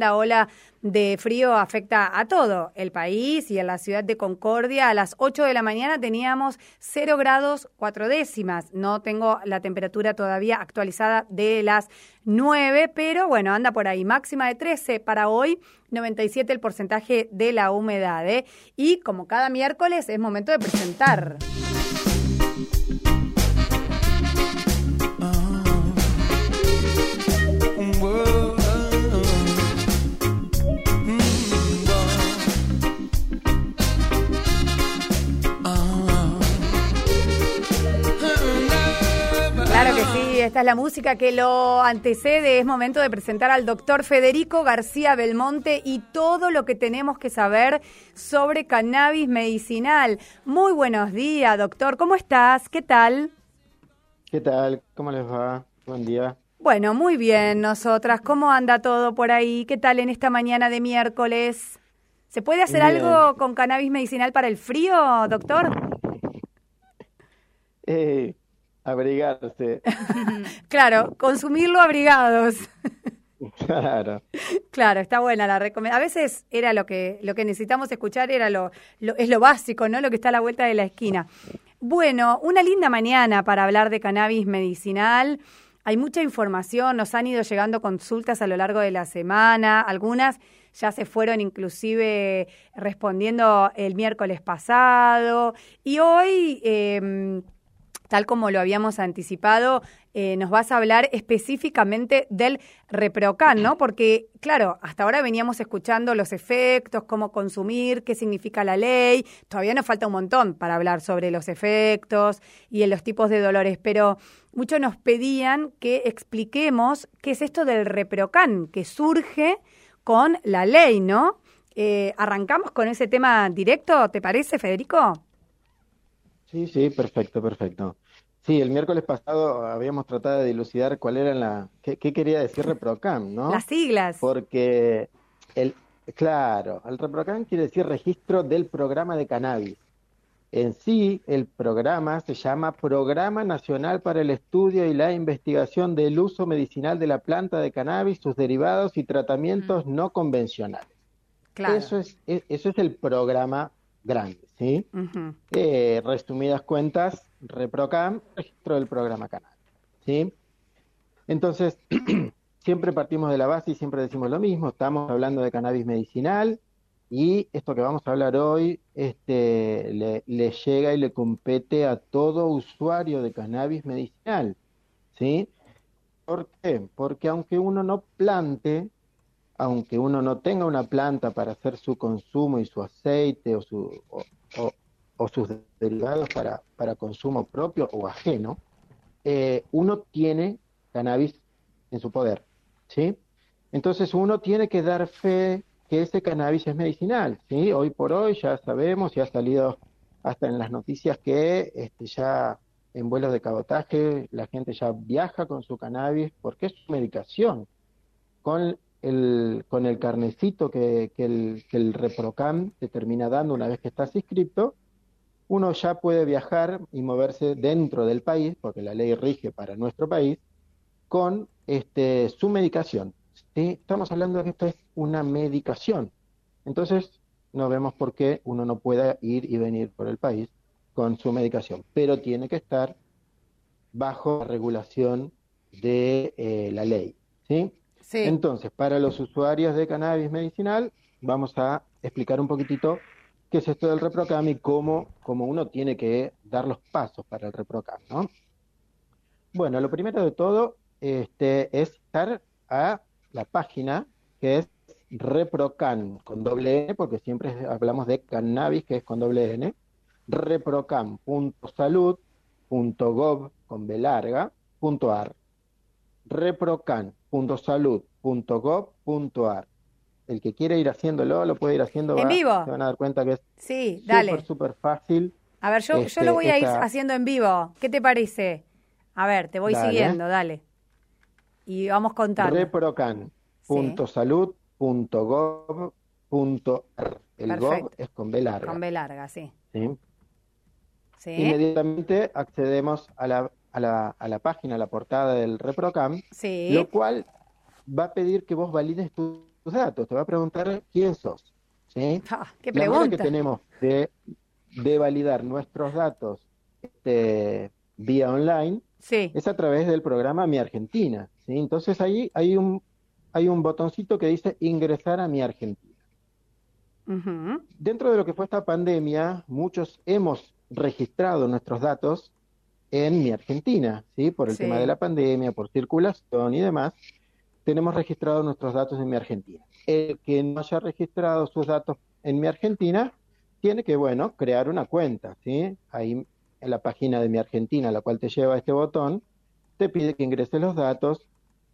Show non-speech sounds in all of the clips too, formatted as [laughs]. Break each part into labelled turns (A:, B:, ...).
A: tremenda ola de frío afecta a todo el país y en la ciudad de Concordia a las 8 de la mañana teníamos 0 grados 4 décimas. No tengo la temperatura todavía actualizada de las 9, pero bueno, anda por ahí. Máxima de 13 para hoy, 97 el porcentaje de la humedad. ¿eh? Y como cada miércoles es momento de presentar. Esta es la música que lo antecede. Es momento de presentar al doctor Federico García Belmonte y todo lo que tenemos que saber sobre cannabis medicinal. Muy buenos días, doctor. ¿Cómo estás? ¿Qué tal?
B: ¿Qué tal? ¿Cómo les va? Buen día.
A: Bueno, muy bien, nosotras. ¿Cómo anda todo por ahí? ¿Qué tal en esta mañana de miércoles? ¿Se puede hacer algo con cannabis medicinal para el frío, doctor?
B: Eh, abrigarse. [laughs]
A: claro, consumirlo abrigados. [laughs]
B: Claro.
A: Claro, está buena la recomendación. A veces era lo que lo que necesitamos escuchar era lo, lo, es lo básico, ¿no? Lo que está a la vuelta de la esquina. Bueno, una linda mañana para hablar de cannabis medicinal. Hay mucha información, nos han ido llegando consultas a lo largo de la semana, algunas ya se fueron inclusive respondiendo el miércoles pasado y hoy... Eh, tal como lo habíamos anticipado, eh, nos vas a hablar específicamente del Reprocan, ¿no? Porque, claro, hasta ahora veníamos escuchando los efectos, cómo consumir, qué significa la ley. Todavía nos falta un montón para hablar sobre los efectos y en los tipos de dolores, pero muchos nos pedían que expliquemos qué es esto del Reprocan, que surge con la ley, ¿no? Eh, ¿Arrancamos con ese tema directo, te parece, Federico?
B: Sí, sí, perfecto, perfecto. Sí, el miércoles pasado habíamos tratado de dilucidar cuál era la, qué, quería decir ReproCam, ¿no?
A: Las siglas.
B: Porque el, claro, el ReproCam quiere decir registro del programa de cannabis. En sí, el programa se llama Programa Nacional para el Estudio y la Investigación del Uso Medicinal de la Planta de Cannabis, sus derivados y tratamientos no convencionales. Claro. Eso es, eso es el programa grande, ¿sí? Eh, resumidas cuentas, ReproCam, registro del programa Canal, ¿sí? Entonces, [clears throat] siempre partimos de la base y siempre decimos lo mismo, estamos hablando de cannabis medicinal y esto que vamos a hablar hoy este, le, le llega y le compete a todo usuario de cannabis medicinal, ¿sí? ¿Por qué? Porque aunque uno no plante, aunque uno no tenga una planta para hacer su consumo y su aceite o, su, sus derivados para, para, consumo propio o ajeno, eh, uno tiene cannabis en su poder, ¿sí? Entonces uno tiene que dar fe que ese cannabis es medicinal, ¿sí? Hoy por hoy ya sabemos y ha salido hasta en las noticias que este, ya en vuelos de cabotaje la gente ya viaja con su cannabis porque es su medicación. Con el, con el carnecito que, que, el, que el ReproCam te termina dando una vez que estás inscrito, uno ya puede viajar y moverse dentro del país, porque la ley rige para nuestro país, con este, su medicación. ¿sí? Estamos hablando de que esto es una medicación. Entonces, no vemos por qué uno no pueda ir y venir por el país con su medicación, pero tiene que estar bajo la regulación de eh, la ley. ¿sí? Entonces, para los usuarios de cannabis medicinal, vamos a explicar un poquitito qué es esto del ReproCam y cómo, cómo uno tiene que dar los pasos para el ReproCam, ¿no? Bueno, lo primero de todo este, es estar a la página que es ReproCam con doble N, porque siempre hablamos de cannabis, que es con doble N, reprocam.salud.gov con B larga, punto ar. Reprocan .salud.gov.ar. El que quiere ir haciéndolo, lo puede ir haciendo.
A: En vivo.
B: Se van a dar cuenta que es
A: sí, súper,
B: súper fácil.
A: A ver, yo, yo lo este, voy a ir haciendo en vivo. ¿Qué te parece? A ver, te voy siguiendo, dale. Y vamos contando.
B: Reprocan.salud.gov.ar. El gov es con B larga.
A: Con B larga, sí.
B: ¿Sí? ¿Sí? Inmediatamente accedemos a la a la, a la página, a la portada del ReproCam, lo cual va a pedir que vos valides tus tus datos, te va a preguntar quién sos. ¿sí? [laughs]
A: Ah, qué
B: La manera que
A: pregunta.
B: tenemos de, de validar nuestros datos este, vía online
A: Sí,
B: es a través del programa Mi Argentina. ¿sí? Entonces ahí hay un, hay un botoncito que dice ingresar a Mi Argentina. Dentro de lo que fue esta pandemia, muchos hemos registrado nuestros datos en Mi Argentina, ¿sí? Por el
A: Sí.
B: tema de la pandemia, por circulación y demás, tenemos registrados nuestros datos en Mi Argentina. El que no haya registrado sus datos en Mi Argentina, tiene que, bueno, crear una cuenta, ¿sí? Ahí en la página de Mi Argentina, a la cual te lleva este botón, te pide que ingreses los datos.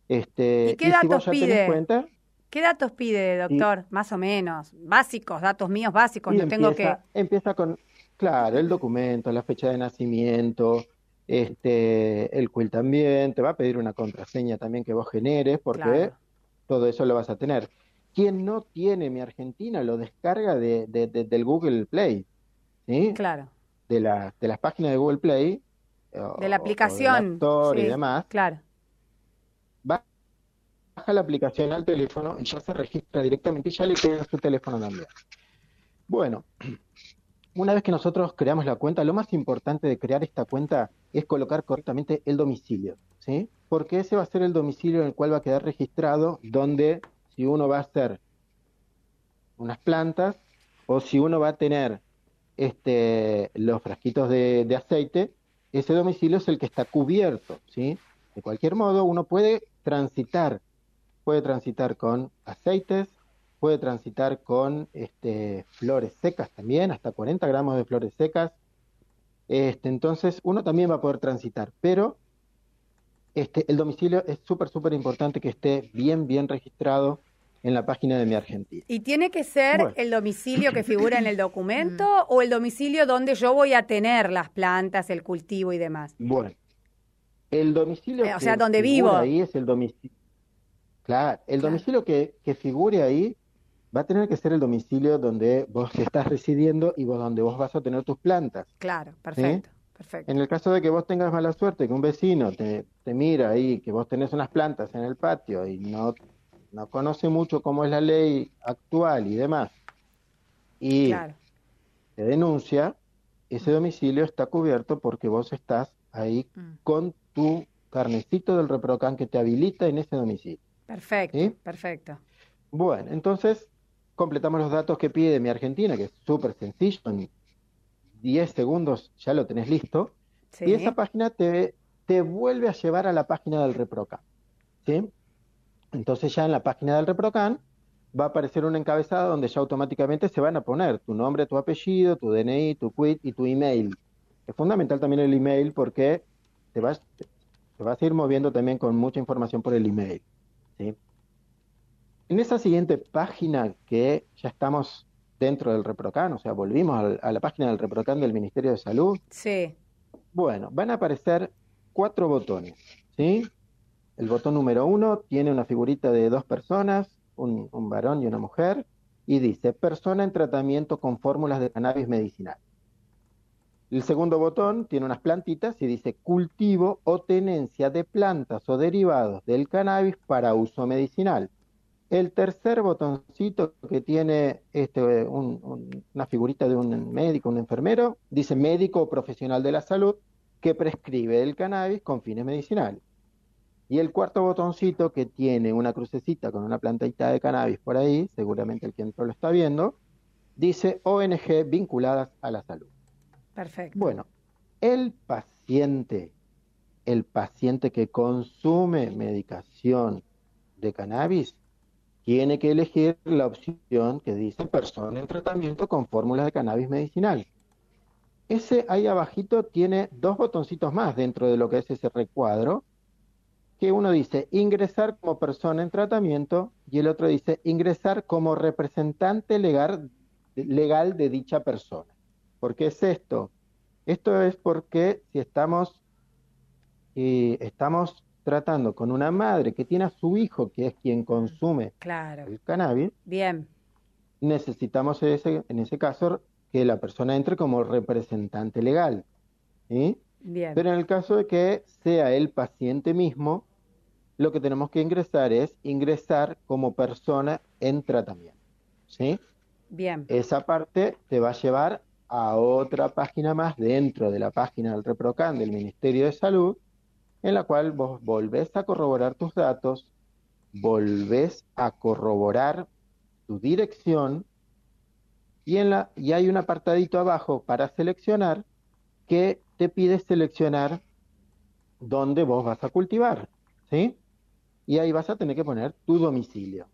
B: Este,
A: ¿Y qué
B: si
A: datos
B: tenés
A: pide?
B: cuenta,
A: ¿Qué datos pide, doctor? Más o menos. Básicos, datos míos básicos.
B: Y
A: No tengo que.
B: empieza con, claro, el documento, la fecha de nacimiento, este, el quill también, te va a pedir una contraseña también que vos generes, porque
A: Claro.
B: todo eso lo vas a tener. Quien no tiene Mi Argentina lo descarga de, de- de- del Google Play, ¿sí?
A: Claro.
B: De la, de las páginas de Google Play, o-
A: De la aplicación.
B: Store y
A: sí,
B: demás,
A: Claro.
B: baja la aplicación al teléfono y ya se registra directamente y ya le queda su teléfono también. Bueno, una vez que nosotros creamos la cuenta, lo más importante de crear esta cuenta es colocar correctamente el domicilio, ¿sí? Porque ese va a ser el domicilio en el cual va a quedar registrado donde si uno va a hacer unas plantas o si uno va a tener este, los frasquitos de, aceite, ese domicilio es el que está cubierto, ¿sí? De cualquier modo, uno puede transitar, puede transitar con aceites, puede transitar con este, flores secas también, hasta 40 gramos de flores secas. Este, entonces, uno también va a poder transitar, pero este, el domicilio es súper, súper importante que esté bien, bien registrado en la página de Mi Argentina.
A: ¿Y tiene que ser
B: Bueno.
A: el domicilio que figura en el [clears throat] documento o el domicilio donde yo voy a tener las plantas, el cultivo y demás?
B: Bueno, el domicilio
A: Eh, o sea,
B: que
A: donde vivo.
B: ahí es el domicilio. Claro, el
A: Claro.
B: domicilio que, que figure ahí va a tener que ser el domicilio donde vos [laughs] estás residiendo y vos, donde vos vas a tener tus plantas.
A: Claro, perfecto, perfecto.
B: En el caso de que vos tengas mala suerte, que un vecino te, te mira ahí, que vos tenés unas plantas en el patio y no, no conoce mucho cómo es la ley actual y demás, y
A: Claro,
B: te denuncia, ese domicilio está cubierto porque vos estás ahí
A: Mm.
B: con tu carnecito del reprocan que te habilita en ese domicilio.
A: perfecto,
B: ¿Sí?
A: perfecto.
B: Bueno, entonces completamos los datos que pide mi Argentina, que es súper sencillo, en 10 segundos ya lo tenés listo,
A: Sí.
B: y esa página te, te vuelve a llevar a la página del reprocan. ¿sí? Entonces ya en la página del reprocan va a aparecer una encabezada donde ya automáticamente se van a poner tu nombre, tu apellido, tu DNI, tu quit y tu email. Es fundamental también el email porque te vas, te vas a ir moviendo también con mucha información por el email. ¿sí? En esa siguiente página que ya estamos dentro del ReproCan, o sea, volvimos al- a la página del ReproCan del Ministerio de Salud,
A: Sí,
B: bueno, van a aparecer cuatro botones, ¿sí? El botón número uno tiene una figurita de dos personas, un, un varón y una mujer, y dice persona en tratamiento con fórmulas de cannabis medicinal. El segundo botón tiene unas plantitas y dice cultivo o tenencia de plantas o derivados del cannabis para uso medicinal. El tercer botoncito que tiene este, un- un- una figurita de un médico, un enfermero, dice médico o profesional de la salud que prescribe el cannabis con fines medicinales. Y el cuarto botoncito que tiene una crucecita con una plantita de cannabis por ahí, seguramente el que entró lo está viendo, dice ONG vinculadas a la salud.
A: perfecto.
B: Bueno, el paciente, el paciente que consume medicación de cannabis, tiene que elegir la opción que dice persona en tratamiento con fórmulas de cannabis medicinal. Ese ahí abajito tiene dos botoncitos más dentro de lo que es ese recuadro, que uno dice ingresar como persona en tratamiento y el otro dice ingresar como representante legal, legal de dicha persona. ¿Por qué es esto? Esto es porque si estamos, eh, estamos tratando con una madre que tiene a su hijo, que es quien consume
A: Claro,
B: el cannabis,
A: bien,
B: necesitamos ese, en ese caso que la persona entre como representante legal. ¿sí?
A: bien.
B: Pero en el caso de que sea el paciente mismo, lo que tenemos que ingresar es ingresar como persona en tratamiento. ¿Sí?
A: Bien.
B: Esa parte te va a llevar a otra página más dentro de la página del ReproCan del Ministerio de Salud, en la cual vos volvés a corroborar tus datos, volvés a corroborar tu dirección y, en la, y hay un apartadito abajo para seleccionar que te pide seleccionar dónde vos vas a cultivar, ¿sí? Y ahí vas a tener que poner tu domicilio.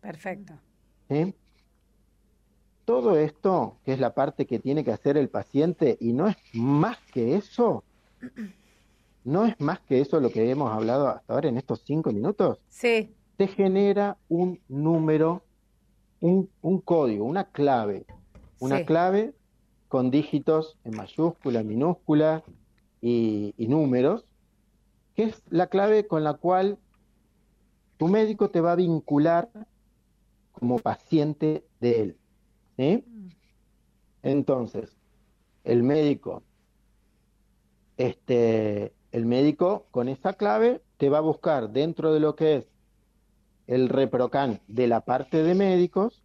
A: Perfecto.
B: ¿sí? Todo esto, que es la parte que tiene que hacer el paciente, y no es más que eso, no es más que eso lo que hemos hablado hasta ahora en estos cinco minutos.
A: Sí.
B: Te genera un número, un, un código, una clave. Una
A: Sí.
B: clave con dígitos en mayúscula, minúscula y, y números, que es la clave con la cual tu médico te va a vincular como paciente de él. ¿sí? Entonces, el médico, este, el médico con esa clave te va a buscar dentro de lo que es el reprocan de la parte de médicos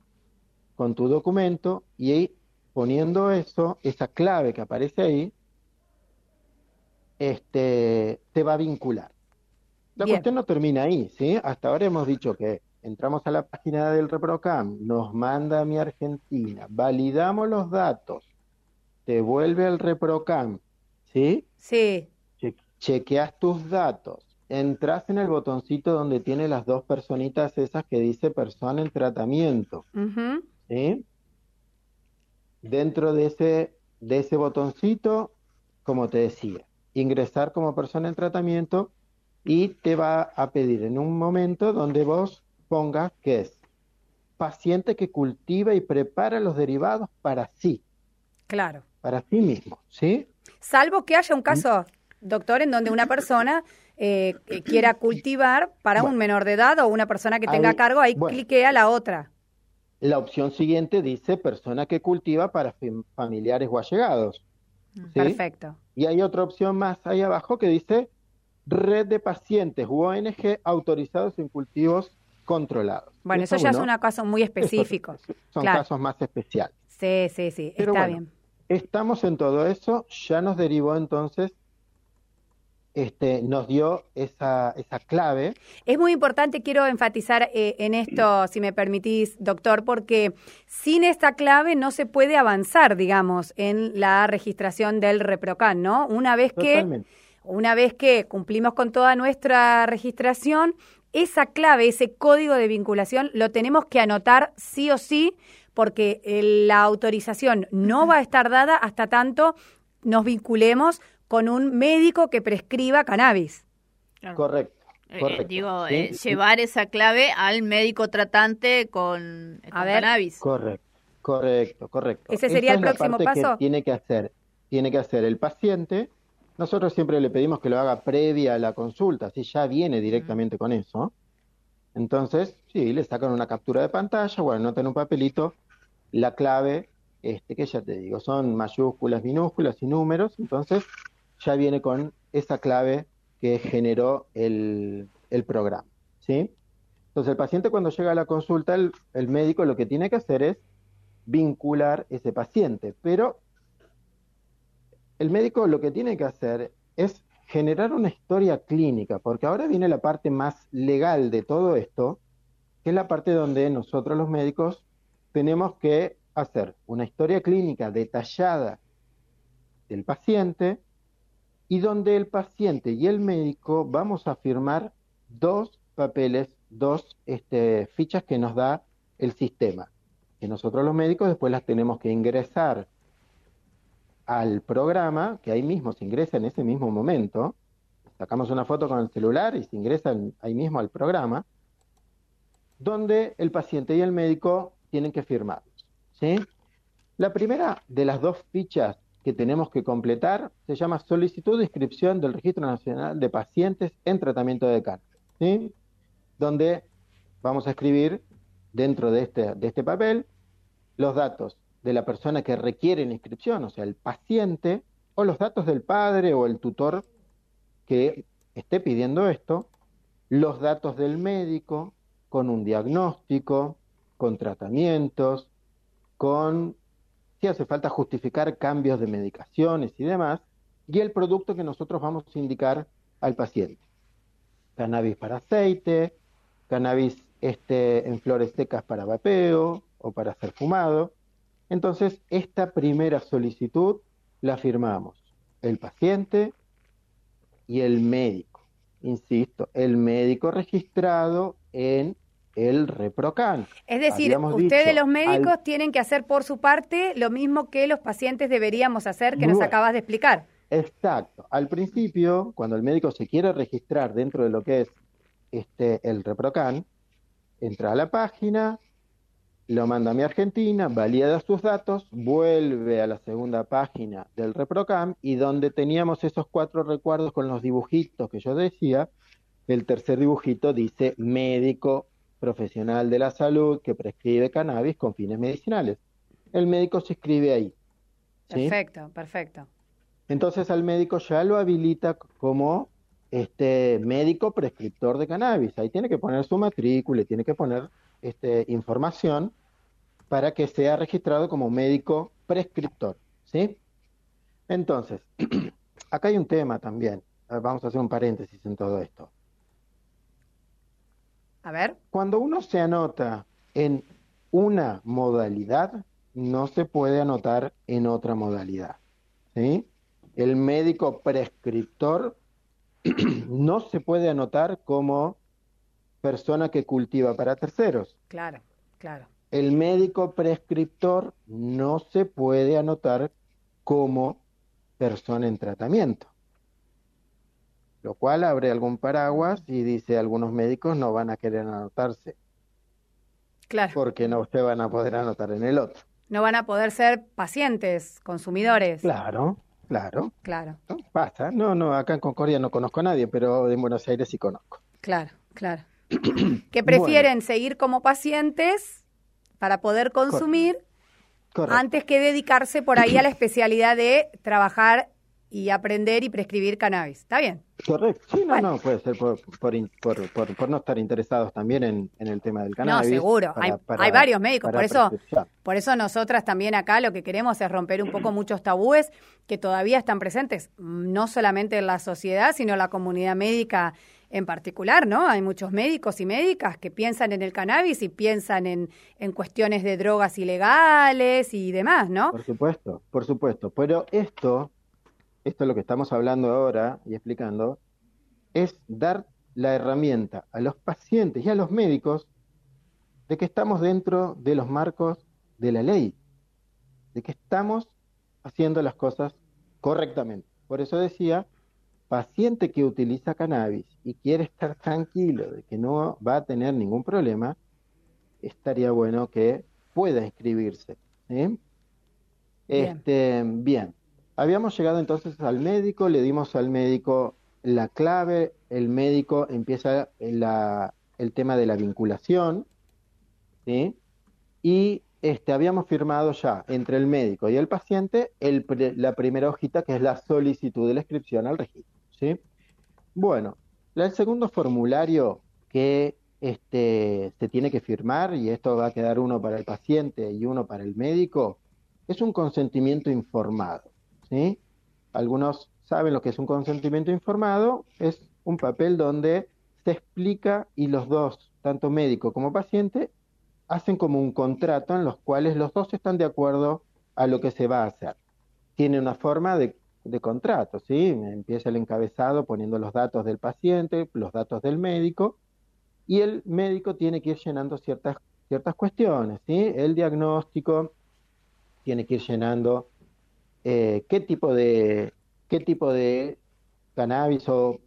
B: con tu documento y ahí poniendo eso, esa clave que aparece ahí, este, te va a vincular. La
A: Bien.
B: cuestión no termina ahí, ¿sí? Hasta ahora hemos dicho que entramos a la página del ReproCam, nos manda a mi Argentina, validamos los datos, te vuelve al ReproCam, ¿sí?
A: Sí.
B: Che- chequeas tus datos, entras en el botoncito donde tiene las dos personitas esas que dice persona en tratamiento. ¿sí? Dentro de ese, de ese botoncito, como te decía, ingresar como persona en tratamiento y te va a pedir en un momento donde vos pongas que es paciente que cultiva y prepara los derivados para sí,
A: Claro.
B: para sí mismo, ¿sí?
A: Salvo que haya un caso, doctor, en donde una persona eh, que quiera cultivar para un menor de edad o una persona que tenga
B: Ahí-
A: cargo, ahí
B: bueno.
A: cliquea la otra.
B: La opción siguiente dice persona que cultiva para fam- familiares o allegados. ¿sí?
A: Perfecto.
B: Y hay otra opción más ahí abajo que dice red de pacientes u ONG autorizados en cultivos controlados.
A: Bueno, eso
B: Eso,
A: ya es un caso muy [laughs] específico.
B: Son
A: Claro.
B: casos más especiales.
A: Sí, sí, sí,
B: Pero
A: está
B: bueno,
A: bien.
B: Estamos en todo eso, ya nos derivó entonces, este, nos dio esa, esa clave.
A: Es muy importante, quiero enfatizar eh, en esto, si me permitís, doctor, porque sin esta clave no se puede avanzar, digamos, en la registración del ReproCan, ¿no? Una vez que. Una vez que cumplimos con toda nuestra registración, esa clave, ese código de vinculación, lo tenemos que anotar sí o sí, porque eh, la autorización no va a estar dada hasta tanto nos vinculemos con un médico que prescriba cannabis.
B: Correcto,
C: Eh,
B: correcto.
C: digo,
B: ¿sí?
C: eh, llevar esa clave al médico tratante con, con
A: A ver.
C: cannabis.
B: Correcto, correcto, correcto.
A: ¿Ese sería el
B: es la
A: próximo
B: parte
A: paso?
B: que tiene que hacer, tiene que hacer el paciente. Nosotros siempre le pedimos que lo haga previa a la consulta, así ya viene directamente con eso. Entonces, sí, le sacan una captura de pantalla, bueno, notan un papelito, la clave, este, que ya te digo, son mayúsculas, minúsculas y números, entonces ya viene con esa clave que generó el, el programa, ¿sí? Entonces el paciente cuando llega a la consulta, el, el médico lo que tiene que hacer es vincular ese paciente, pero el médico lo que tiene que hacer es generar una historia clínica, porque ahora viene la parte más legal de todo esto, que es la parte donde nosotros los médicos tenemos que hacer una historia clínica detallada del paciente y donde el paciente y el médico vamos a firmar dos papeles, dos este, fichas que nos da el sistema, que nosotros los médicos después las tenemos que ingresar al programa, que ahí mismo se ingresa en ese mismo momento, sacamos una foto con el celular y se ingresa ahí mismo al programa, donde el paciente y el médico tienen que firmarlos. ¿sí? La primera de las dos fichas que tenemos que completar se llama solicitud de inscripción del Registro Nacional de Pacientes en Tratamiento de Cáncer, donde vamos a escribir dentro de este, de este papel los datos de la persona que requiere la inscripción, o sea, el paciente, o los datos del padre o el tutor que esté pidiendo esto, los datos del médico con un diagnóstico, con tratamientos, con hace falta justificar cambios de medicaciones y demás, y el producto que nosotros vamos a indicar al paciente. Cannabis para aceite, cannabis este, en flores secas para vapeo o para ser fumado. Entonces, esta primera solicitud la firmamos el paciente y el médico. Insisto, el médico registrado en el ReproCan.
A: Es decir, ustedes los médicos tienen que hacer por su parte lo mismo que los pacientes deberíamos hacer, que nos acabas de explicar.
B: Exacto. Al principio, cuando el médico se quiere registrar dentro de lo que es este el ReproCan, entra a la página, lo manda a mi Argentina, valida sus datos, vuelve a la segunda página del ReproCam y donde teníamos esos cuatro recuerdos con los dibujitos que yo decía, el tercer dibujito dice médico profesional de la salud que prescribe cannabis con fines medicinales. El médico se escribe ahí.
A: Perfecto, perfecto.
B: Entonces al médico ya lo habilita como este médico prescriptor de cannabis. Ahí tiene que poner su matrícula, tiene que poner este, información para que sea registrado como médico prescriptor. ¿sí? Entonces, [clears throat] acá hay un tema también. Vamos a hacer un paréntesis en todo esto.
A: A ver.
B: Cuando uno se anota en una modalidad, no se puede anotar en otra modalidad. ¿sí? El médico prescriptor [clears throat] no se puede anotar como persona que cultiva para terceros.
A: Claro, claro.
B: El médico prescriptor no se puede anotar como persona en tratamiento lo cual abre algún paraguas y dice algunos médicos no van a querer anotarse.
A: Claro.
B: Porque no se van a poder anotar en el otro.
A: No van a poder ser pacientes, consumidores.
B: Claro, claro.
A: Claro.
B: ¿No? Pasa. No, no, acá en Concordia no conozco a nadie, pero en Buenos Aires sí conozco.
A: Claro, claro. [clears throat] que prefieren seguir como pacientes para poder consumir antes que dedicarse por ahí a la [clears throat] especialidad de trabajar y aprender y prescribir cannabis. ¿Está bien?
B: Correcto. Sí, no, no, puede ser por, por, no estar interesados también en, el tema del cannabis.
A: No, seguro. hay, hay, varios médicos. Por eso, por eso nosotras también acá lo que queremos es romper un poco muchos tabúes que todavía están presentes, no solamente en la sociedad, sino en la comunidad médica en particular, ¿no? Hay muchos médicos y médicas que piensan en el cannabis y piensan en, en cuestiones de drogas ilegales y demás, ¿no?
B: Por supuesto, por supuesto. Pero esto esto es lo que estamos hablando ahora y explicando, es dar la herramienta a los pacientes y a los médicos de que estamos dentro de los marcos de la ley, de que estamos haciendo las cosas correctamente. Por eso decía, paciente que utiliza cannabis y quiere estar tranquilo de que no va a tener ningún problema, estaría bueno que pueda inscribirse. Este, bien. Habíamos llegado entonces al médico, le dimos al médico la clave, el médico empieza el tema de la vinculación, ¿sí? y este, habíamos firmado ya entre el médico y el paciente el, la primera hojita que es la solicitud de la inscripción al registro. ¿sí? Bueno, el segundo formulario que este, se tiene que firmar, y esto va a quedar uno para el paciente y uno para el médico, es un consentimiento informado. Algunos saben lo que es un consentimiento informado, es un papel donde se explica y los dos, tanto médico como paciente, hacen como un contrato en los cuales los dos están de acuerdo a lo que se va a hacer. Tiene una forma de, contrato, ¿sí? Empieza el encabezado poniendo los datos del paciente, los datos del médico, y el médico tiene que ir llenando ciertas, ciertas cuestiones, ¿sí? El diagnóstico tiene que ir llenando eh, qué tipo de qué tipo de cannabis o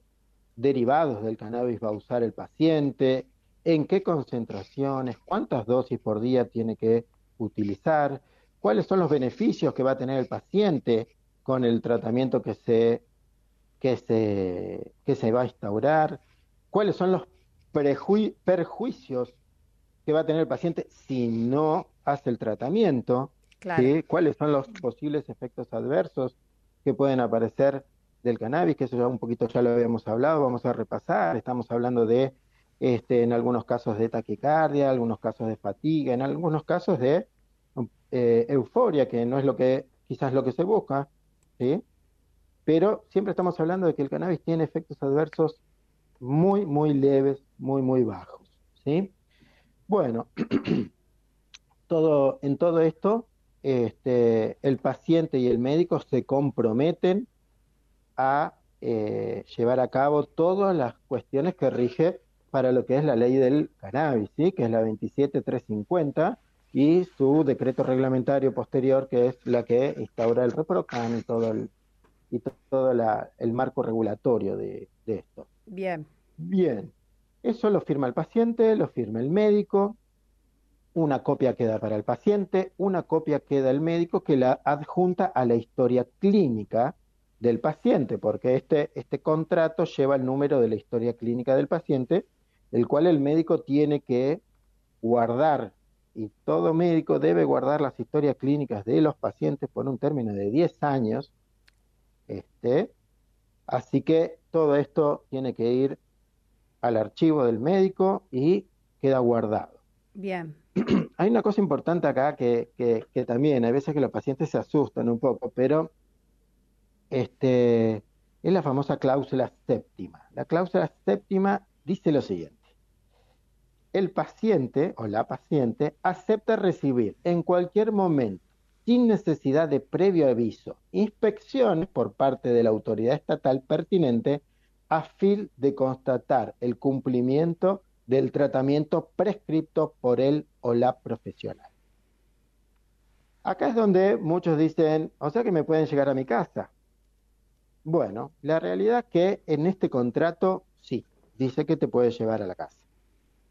B: derivados del cannabis va a usar el paciente, en qué concentraciones, cuántas dosis por día tiene que utilizar, cuáles son los beneficios que va a tener el paciente con el tratamiento que se, que se, que se va a instaurar, cuáles son los perjuicios que va a tener el paciente si no hace el tratamiento, ¿Cuáles son los posibles efectos adversos que pueden aparecer del cannabis, que eso ya un poquito ya lo habíamos hablado, vamos a repasar, estamos hablando de, este, en algunos casos de taquicardia, algunos casos de fatiga, en algunos casos de eh, euforia, que no es lo que quizás lo que se busca, ¿sí? Pero siempre estamos hablando de que el cannabis tiene efectos adversos muy, muy leves, muy, muy bajos, ¿sí? Bueno, [clears throat] todo, en todo esto, este, el paciente y el médico se comprometen a eh, llevar a cabo todas las cuestiones que rige para lo que es la ley del cannabis, ¿sí? que es la 27350, y su decreto reglamentario posterior, que es la que instaura el ReproCan y todo el, y todo el marco regulatorio de, de esto.
A: Bien.
B: Bien. Eso lo firma el paciente, lo firma el médico, una copia queda para el paciente, una copia queda el médico que la adjunta a la historia clínica del paciente, porque este, este contrato lleva el número de la historia clínica del paciente, el cual el médico tiene que guardar, y todo médico debe guardar las historias clínicas de los pacientes por un término de 10 años. Este, así que todo esto tiene que ir al archivo del médico y queda guardado.
A: Bien.
B: Hay una cosa importante acá que, también, hay veces que los pacientes se asustan un poco, pero este, es la famosa cláusula séptima. La cláusula séptima dice lo siguiente. El paciente o la paciente acepta recibir en cualquier momento, sin necesidad de previo aviso, inspecciones por parte de la autoridad estatal pertinente a fin de constatar el cumplimiento del tratamiento prescripto por él o la profesional. Acá es donde muchos dicen, o sea que me pueden llegar a mi casa. Bueno, la realidad es que en este contrato sí, dice que te puede llevar a la casa.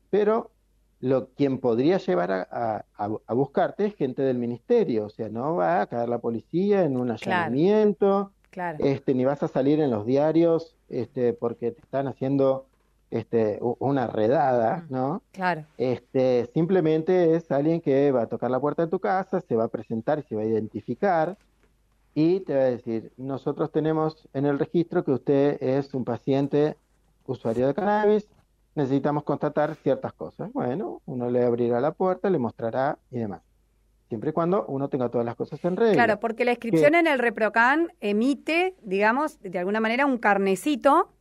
B: Pero lo, quien podría llevar a, buscarte es gente del ministerio, o sea, no va a caer la policía en un allanamiento, este, ni vas a salir en los diarios este, porque te están haciendo este, una redada, ¿no?
A: Claro.
B: Este, simplemente es alguien que va a tocar la puerta de tu casa, se va a presentar y se va a identificar y te va a decir, nosotros tenemos en el registro que usted es un paciente usuario de cannabis, necesitamos constatar ciertas cosas. Bueno, uno le abrirá la puerta, le mostrará y demás. Siempre y cuando uno tenga todas las cosas en regla.
A: Claro, porque la inscripción en el ReproCan emite, digamos, de alguna manera un carnecito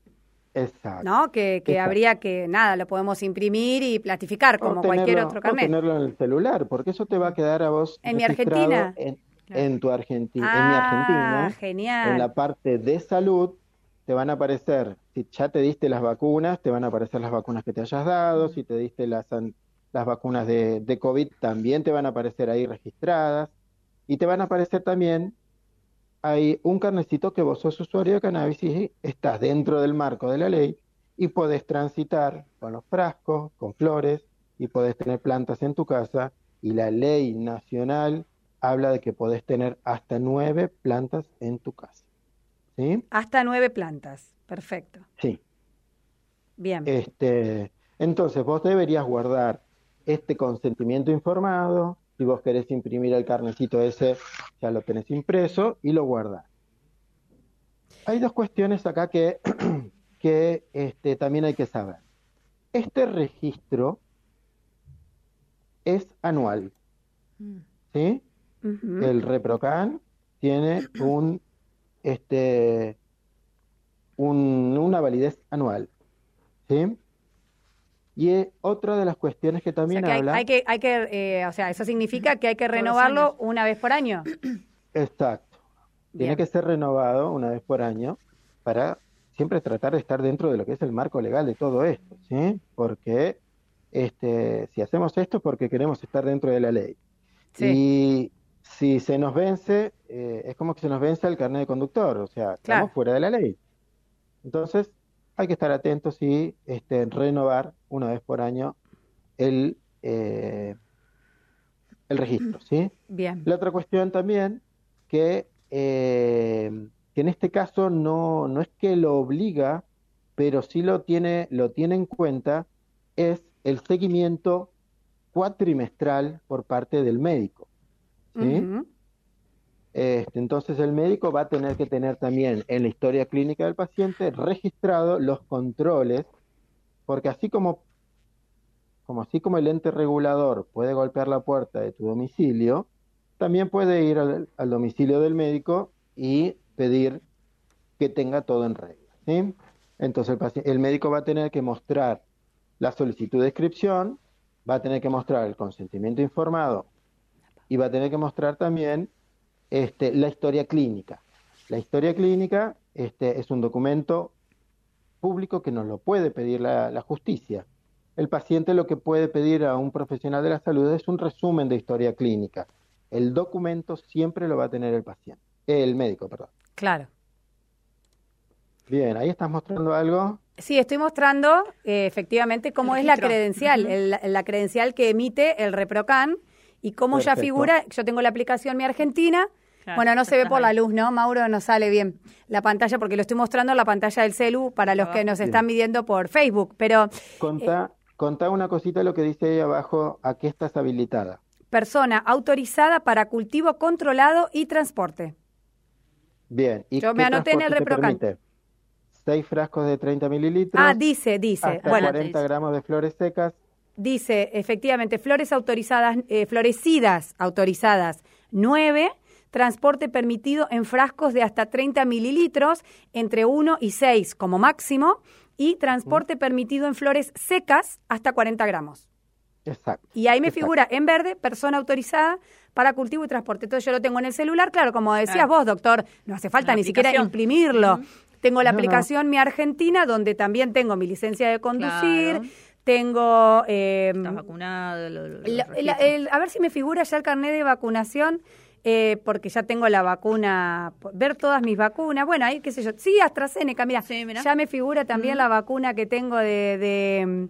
B: Exacto.
A: ¿No? Que, habría que, nada, lo podemos imprimir y plastificar como cualquier otro carnet.
B: O tenerlo en el celular, porque eso te va a quedar a vos.
A: En mi Argentina.
B: En, tu Argentina. en mi
A: ah, Argentina. Genial.
B: En la parte de salud te van a aparecer, si ya te diste las vacunas, te van a aparecer las vacunas que te hayas dado, si te diste las, las vacunas de, de COVID, también te van a aparecer ahí registradas. Y te van a aparecer también hay un carnecito que vos sos usuario de cannabis y estás dentro del marco de la ley y podés transitar con los frascos, con flores y podés tener plantas en tu casa y la ley nacional habla de que podés tener hasta nueve plantas en tu casa. ¿Sí?
A: Hasta nueve plantas, perfecto.
B: Sí.
A: Bien.
B: Este, entonces vos deberías guardar este consentimiento informado, si vos querés imprimir el carnecito ese, ya lo tenés impreso y lo guardás. Hay dos cuestiones acá que, [clears throat] que este, también hay que saber. Este registro es anual. ¿Sí? El ReproCan tiene un, este, un, una validez anual. ¿Sí? Y otra de las cuestiones que también habla...
A: Hay, que, hay que eh, o sea, eso significa que hay que renovarlo una vez por año. [clears throat]
B: Exacto. Tiene que ser renovado una vez por año para siempre tratar de estar dentro de lo que es el marco legal de todo esto, ¿sí? Porque este, si hacemos esto es porque queremos estar dentro de la ley. Y si se nos vence, eh, es como que se nos vence el carnet de conductor, o sea, estamos fuera de la ley. Entonces, hay que estar atentos y este, renovar una vez por año el, eh, el registro, ¿sí? [clears throat]
A: Bien.
B: La otra cuestión también, que, eh, que en este caso no, no es que lo obliga, pero sí lo tiene, lo tiene en cuenta, es el seguimiento cuatrimestral por parte del médico. ¿sí? Este, entonces el médico va a tener que tener también en la historia clínica del paciente registrado los controles, porque así como, como así como el ente regulador puede golpear la puerta de tu domicilio, también puede ir al, domicilio del médico y pedir que tenga todo en regla. ¿sí? Entonces el, el médico va a tener que mostrar la solicitud de inscripción, va a tener que mostrar el consentimiento informado y va a tener que mostrar también este, la historia clínica. La historia clínica este, es un documento público que nos lo puede pedir la, justicia. El paciente lo que puede pedir a un profesional de la salud es un resumen de historia clínica. El documento siempre lo va a tener el paciente, el médico, perdón.
A: Claro.
B: Bien, ahí estás mostrando algo.
A: Sí, estoy mostrando eh, efectivamente cómo es la credencial, la credencial que emite el ReproCan y cómo ya figura, yo tengo la aplicación Mi Argentina, bueno, no se ve por la luz, ¿no? Mauro, no sale bien la pantalla porque lo estoy mostrando en la pantalla del celu para los que nos están midiendo por Facebook, pero...
B: Contá, contá una cosita lo que dice ahí abajo, ¿a qué estás habilitada?
A: Persona autorizada para cultivo controlado y transporte.
B: Bien.
A: ¿y Yo me anoté en el reprocan.
B: Seis frascos de 30 mililitros.
A: Ah, dice, dice.
B: Hasta bueno, 40 gramos de flores secas.
A: Dice, efectivamente, flores autorizadas, eh, florecidas autorizadas 9, transporte permitido en frascos de hasta 30 mililitros, entre 1 y 6 como máximo, y transporte permitido en flores secas hasta 40 gramos.
B: Exacto.
A: Y ahí me figura en verde, persona autorizada para cultivo y transporte. Entonces yo lo tengo en el celular, claro, como decías vos, doctor, no hace falta ni siquiera imprimirlo. Tengo la aplicación Mi Argentina, donde también tengo mi licencia de conducir. Tengo...
C: Eh, vacunado?
A: a ver si me figura ya el carnet de vacunación eh, porque ya tengo la vacuna, ver todas mis vacunas, bueno, ahí qué sé yo, sí, AstraZeneca, mira, ya me figura también la vacuna que tengo de,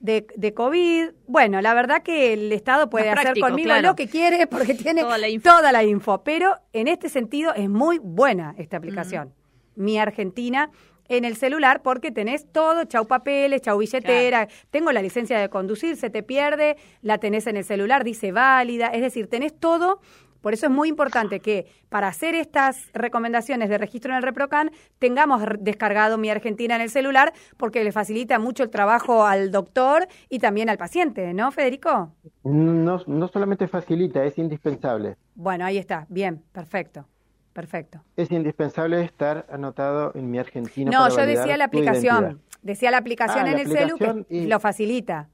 A: de, de, COVID. Bueno, la verdad que el Estado puede hacer conmigo lo que quiere porque tiene toda la, info. pero en este sentido es muy buena esta aplicación. Mi Argentina en el celular porque tenés todo, chau papeles, chau billetera, tengo la licencia de conducir, se te pierde, la tenés en el celular, dice válida, es decir, tenés todo por eso es muy importante que para hacer estas recomendaciones de registro en el ReproCan tengamos descargado Mi Argentina en el celular porque le facilita mucho el trabajo al doctor y también al paciente, ¿no, Federico?
B: No, no solamente facilita, es indispensable.
A: Bueno, ahí está, bien, perfecto. Perfecto.
B: Es indispensable estar anotado en mi Argentina.
A: No, yo decía la aplicación. Decía la aplicación ah, en el celular que lo facilita.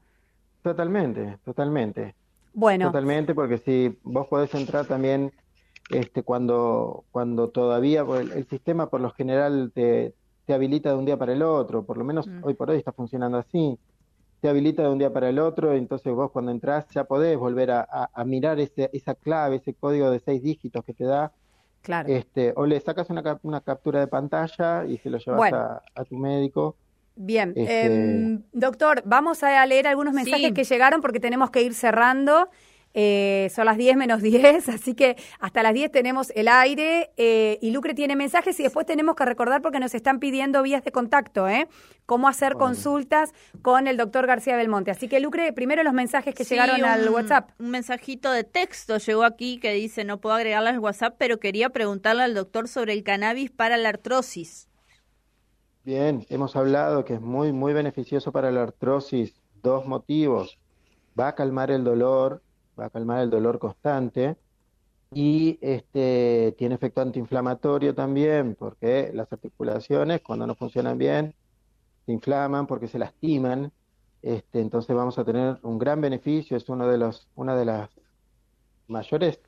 B: Totalmente, totalmente.
A: Bueno.
B: Totalmente, porque si vos podés entrar también este, cuando, cuando todavía el, sistema por lo general te, te, habilita de un día para el otro, por lo menos mm. hoy por hoy está funcionando así, te habilita de un día para el otro, entonces vos cuando entras ya podés volver a, a, mirar ese, esa clave, ese código de seis dígitos que te da.
A: Claro.
B: Este, o le sacas una, una captura de pantalla y se lo llevas a, a tu médico.
A: Bien, este em, doctor, vamos a leer algunos mensajes que llegaron porque tenemos que ir cerrando. Eh, son las 10 menos [laughs] 10, así que hasta las 10 tenemos el aire eh, y Lucre tiene mensajes y después tenemos que recordar porque nos están pidiendo vías de contacto, ¿eh? Cómo hacer consultas con el doctor García Belmonte. Así que Lucre, primero los mensajes que llegaron al WhatsApp.
C: Un mensajito de texto llegó aquí que dice, no puedo agregarle al WhatsApp, pero quería preguntarle al doctor sobre el cannabis para la artrosis.
B: Bien, hemos hablado que es muy, muy beneficioso para la artrosis. Dos motivos. Va a calmar el dolor, va a calmar el dolor constante y este, tiene efecto antiinflamatorio también, porque las articulaciones cuando no funcionan bien se inflaman porque se lastiman. Este, entonces vamos a tener un gran beneficio. Es uno de los, una de las mayores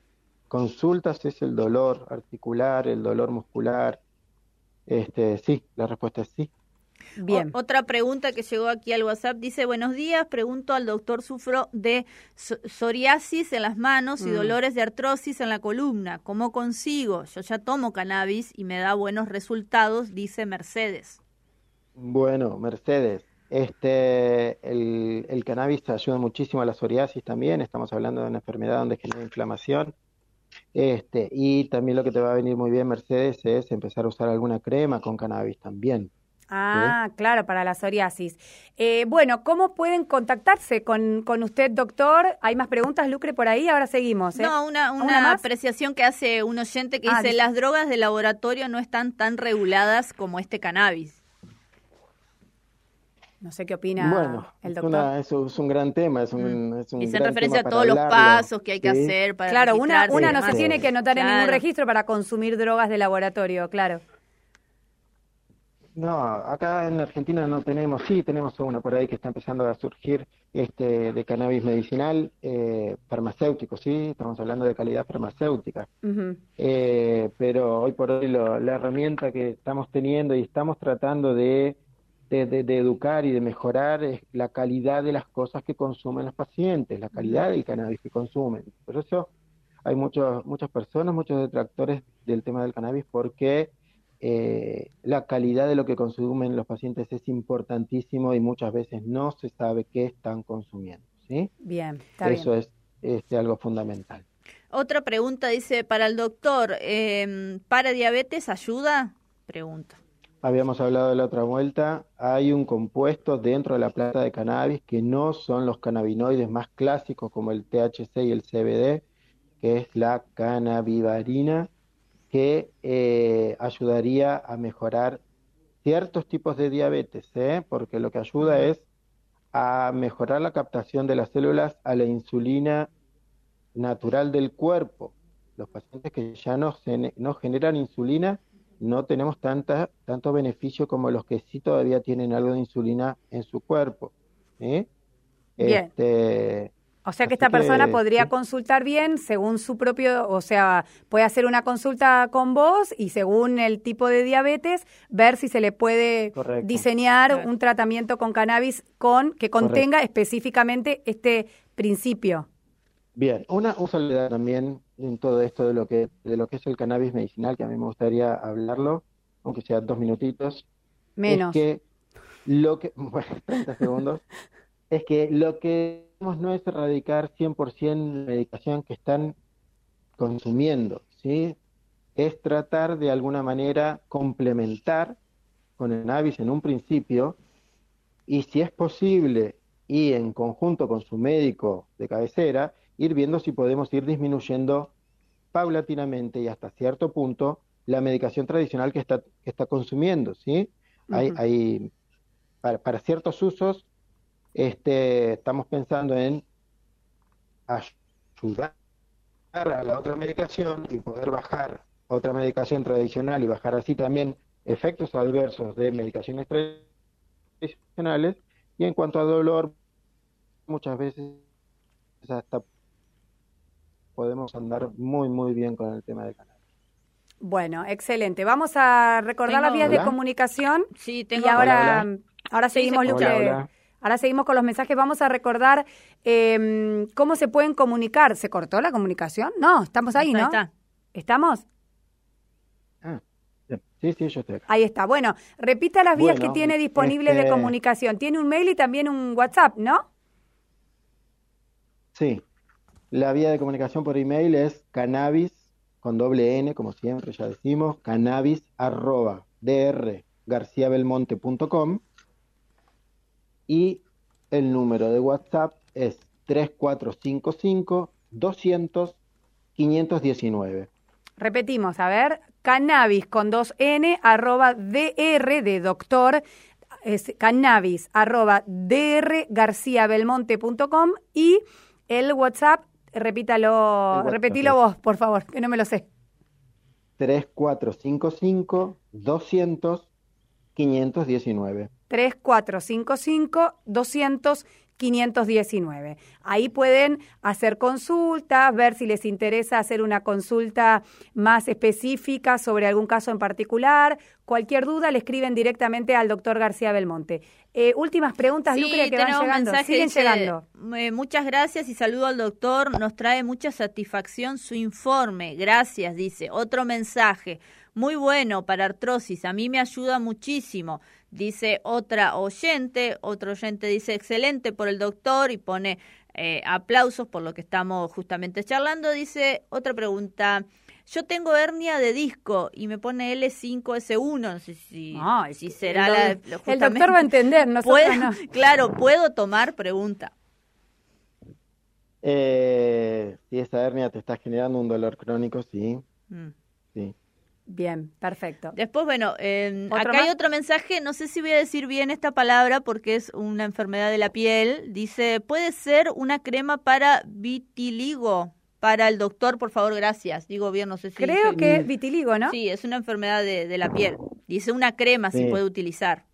B: consultas es el dolor articular, el dolor muscular, este, sí, la respuesta es sí.
C: Bien. otra pregunta que llegó aquí al WhatsApp dice, buenos días, pregunto al doctor, sufro de psoriasis en las manos y mm. dolores de artrosis en la columna. ¿Cómo consigo? Yo ya tomo cannabis y me da buenos resultados, dice Mercedes.
B: Bueno, Mercedes, este, el, el cannabis ayuda muchísimo a la psoriasis también, estamos hablando de una enfermedad donde genera inflamación este, y también lo que te va a venir muy bien, Mercedes, es empezar a usar alguna crema con cannabis también.
A: Ah, claro, para la psoriasis. Eh, bueno, ¿cómo pueden contactarse con, con, usted, doctor? ¿Hay más preguntas, Lucre, por ahí? Ahora seguimos. ¿eh?
C: No, una, una, apreciación que hace un oyente que ah, dice, las drogas de laboratorio no están tan reguladas como este cannabis.
A: No sé qué opina el doctor.
B: Bueno, eso es un gran tema. Es un, mm. es un
C: Dice en referencia a todos los pasos que hay que hacer para
A: Claro, una, una no se tiene que anotar en ningún registro para consumir drogas de laboratorio, claro.
B: No, acá en Argentina no tenemos, sí tenemos una por ahí que está empezando a surgir este de cannabis medicinal eh, farmacéutico, sí, estamos hablando de calidad farmacéutica. eh, pero hoy por hoy la herramienta que estamos teniendo y estamos tratando de, de, de, educar y de mejorar es la calidad de las cosas que consumen los pacientes, la calidad del cannabis que consumen. Por eso hay muchos, muchas personas, muchos detractores del tema del cannabis porque eh, la calidad de lo que consumen los pacientes es importantísimo y muchas veces no se sabe qué están consumiendo. ¿sí?
A: Bien,
B: Eso es este, algo fundamental.
C: Otra pregunta dice, para el doctor, eh, ¿para diabetes ayuda? Pregunta.
B: Habíamos hablado de la otra vuelta, hay un compuesto dentro de la planta de cannabis que no son los cannabinoides más clásicos como el THC y el CBD, que es la cannabivarina, que eh, ayudaría a mejorar ciertos tipos de diabetes, ¿eh? porque lo que ayuda es a mejorar la captación de las células a la insulina natural del cuerpo. Los pacientes que ya no, no generan insulina no tenemos tanta, tanto beneficio como los que sí todavía tienen algo de insulina en su cuerpo. ¿eh?
A: Bien. Este, o sea que esta persona podría consultar bien según su propio, o sea, puede hacer una consulta con vos y según el tipo de diabetes ver si se le puede diseñar un tratamiento con cannabis con que contenga específicamente este principio.
B: Bien, una usualidad también en todo esto de lo que de lo que es el cannabis medicinal que a mí me gustaría hablarlo, aunque sea dos minutitos.
A: Menos.
B: Es que lo que [laughs] bueno, 30 segundos es que lo que no es erradicar 100% la medicación que están consumiendo, ¿sí? Es tratar de alguna manera complementar con el cannabis en un principio y si es posible y en conjunto con su médico de cabecera, ir viendo si podemos ir disminuyendo paulatinamente y hasta cierto punto la medicación tradicional que está, que está consumiendo, ¿sí? hay, hay, para, para ciertos usos este, estamos pensando en ayudar a la otra medicación y poder bajar otra medicación tradicional y bajar así también efectos adversos de medicaciones tradicionales. Y en cuanto a dolor, muchas veces hasta podemos andar muy, muy bien con el tema del canal.
A: Bueno, excelente. Vamos a recordar las vías de comunicación.
C: Sí, tengo.
A: Y ahora, ahora seguimos, Ahora seguimos con los mensajes. Vamos a recordar eh, cómo se pueden comunicar. ¿Se cortó la comunicación? No, estamos ahí, ¿no? Está. ¿Estamos?
B: Ah, sí, sí, yo estoy
A: Ahí está. Bueno, repita las vías que tiene disponibles de este comunicación. Tiene un mail y también un WhatsApp, ¿no?
B: Sí. La vía de comunicación por email es cannabis con doble N, como siempre ya decimos, cannabis arroba drgarciabelmonte.com y el número de WhatsApp es 3455 200 519.
A: Repetimos, a ver, cannabis con dos N arroba DR de doctor es cannabis arroba drgarciabelmonte.com y el WhatsApp, repítalo, repetilo vos, por favor, que no me lo sé.
B: 3455 200 519.
A: 3455 200 519. Ahí pueden hacer consultas, ver si les interesa hacer una consulta más específica sobre algún caso en particular. Cualquier duda le escriben directamente al doctor García Belmonte. Eh, últimas preguntas, Lucre, que van llegando. Siguen llegando.
C: Eh, muchas gracias y saludo al doctor. Nos trae mucha satisfacción su informe. Gracias, dice. Otro mensaje. Muy bueno para artrosis. A mí me ayuda muchísimo dice otra oyente, otro oyente dice excelente por el doctor y pone eh, aplausos por lo que estamos justamente charlando. Dice otra pregunta. Yo tengo hernia de disco y me pone L5S1. No sé si, si será
A: el,
C: la.
A: El doctor va a entender, no. [laughs]
C: Claro, ¿puedo tomar? Pregunta.
B: Eh, si esa hernia te está generando un dolor crónico, sí. Mm. Sí.
A: Bien, perfecto.
C: Después, bueno, eh, acá hay otro mensaje, no sé si voy a decir bien esta palabra porque es una enfermedad de la piel. Dice, ¿puede ser una crema para vitiligo? Para el doctor, por favor, gracias. Digo bien, no sé si...
A: Creo que es vitiligo, ¿no?
C: Sí, es una enfermedad de, la piel. Dice una crema si puede utilizar.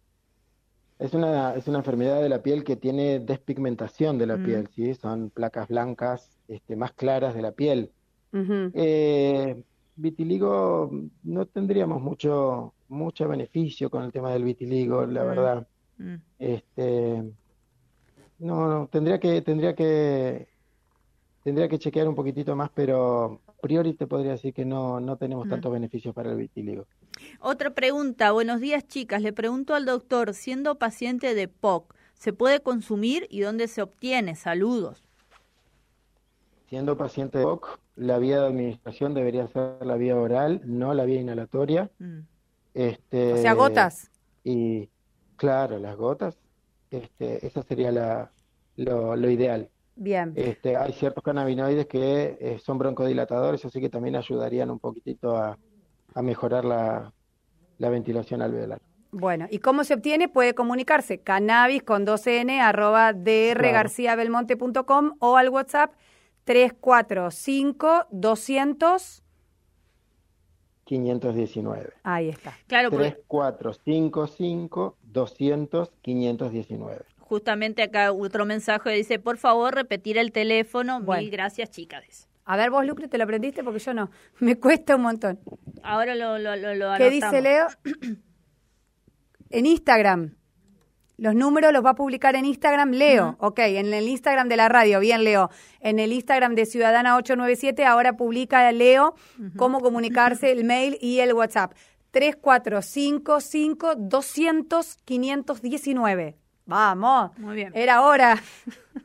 B: Es una, es una enfermedad de la piel que tiene despigmentación de la mm. piel, ¿sí? Son placas blancas este, más claras de la piel. eh, vitiligo no tendríamos mucho mucho beneficio con el tema del vitiligo, la mm. verdad. Mm. Este no, no, tendría que tendría que tendría que chequear un poquitito más, pero a priori te podría decir que no no tenemos mm. tantos beneficios para el vitiligo.
C: Otra pregunta, buenos días chicas, le pregunto al doctor, siendo paciente de POC, ¿se puede consumir y dónde se obtiene? Saludos.
B: Siendo paciente de POC, la vía de administración debería ser la vía oral, no la vía inhalatoria. Mm. Este,
A: o sea, gotas.
B: Y claro, las gotas, este, esa sería la, lo, ideal.
A: Bien.
B: Este, hay ciertos cannabinoides que eh, son broncodilatadores, así que también ayudarían un poquitito a, a mejorar la, la ventilación alveolar.
A: Bueno, ¿y cómo se obtiene? Puede comunicarse cannabis con 2n arroba drgarciabelmonte.com o al WhatsApp 345 200
B: 519.
A: Ahí está.
C: Claro,
B: 3455 200 519.
C: Justamente acá otro mensaje dice, por favor, repetir el teléfono. Mil gracias, chicas.
A: A ver, vos, Lucre, ¿te lo aprendiste? Porque yo no. [laughs] Me cuesta un montón.
C: Ahora lo, lo, lo,
A: ¿Qué dice Leo? [clears throat] en Instagram. Los números los va a publicar en Instagram Leo, ok, en el Instagram de la radio, bien Leo. En el Instagram de Ciudadana 897 ahora publica Leo cómo comunicarse, el mail y el WhatsApp. 3455 200 519. Vamos.
C: Muy bien.
A: Era hora.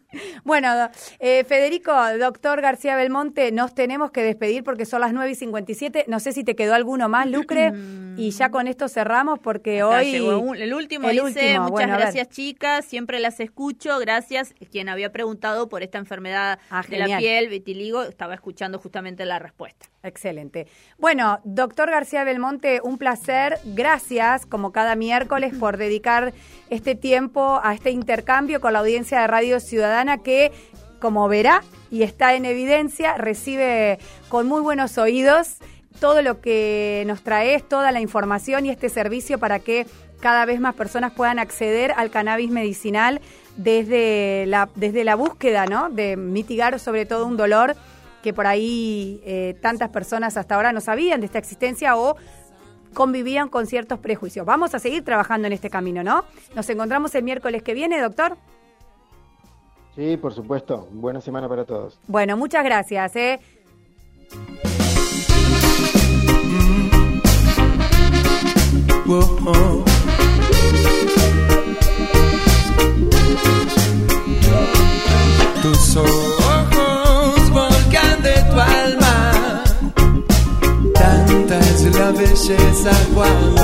A: [laughs] Bueno, eh, Federico, doctor García Belmonte, nos tenemos que despedir porque son las 9 y 57. No sé si te quedó alguno más, Lucre, y ya con esto cerramos porque hoy...
C: el último dice, muchas gracias chicas, siempre las escucho, gracias. Quien había preguntado por esta enfermedad ah, de la piel, vitiligo, estaba escuchando justamente la respuesta.
A: Excelente. Bueno, doctor García Belmonte, un placer. Gracias, como cada miércoles, por dedicar este tiempo a este intercambio con la audiencia de Radio Ciudadana que, como verá y está en evidencia, recibe con muy buenos oídos todo lo que nos traes, toda la información y este servicio para que cada vez más personas puedan acceder al cannabis medicinal desde la, desde la búsqueda, ¿no? De mitigar sobre todo un dolor que por ahí eh, tantas personas hasta ahora no sabían de esta existencia o convivían con ciertos prejuicios. Vamos a seguir trabajando en este camino, ¿no? Nos encontramos el miércoles que viene, doctor.
B: Sí, por supuesto. Buena semana para todos.
A: Bueno, muchas gracias. ¿eh?
D: belleza cuando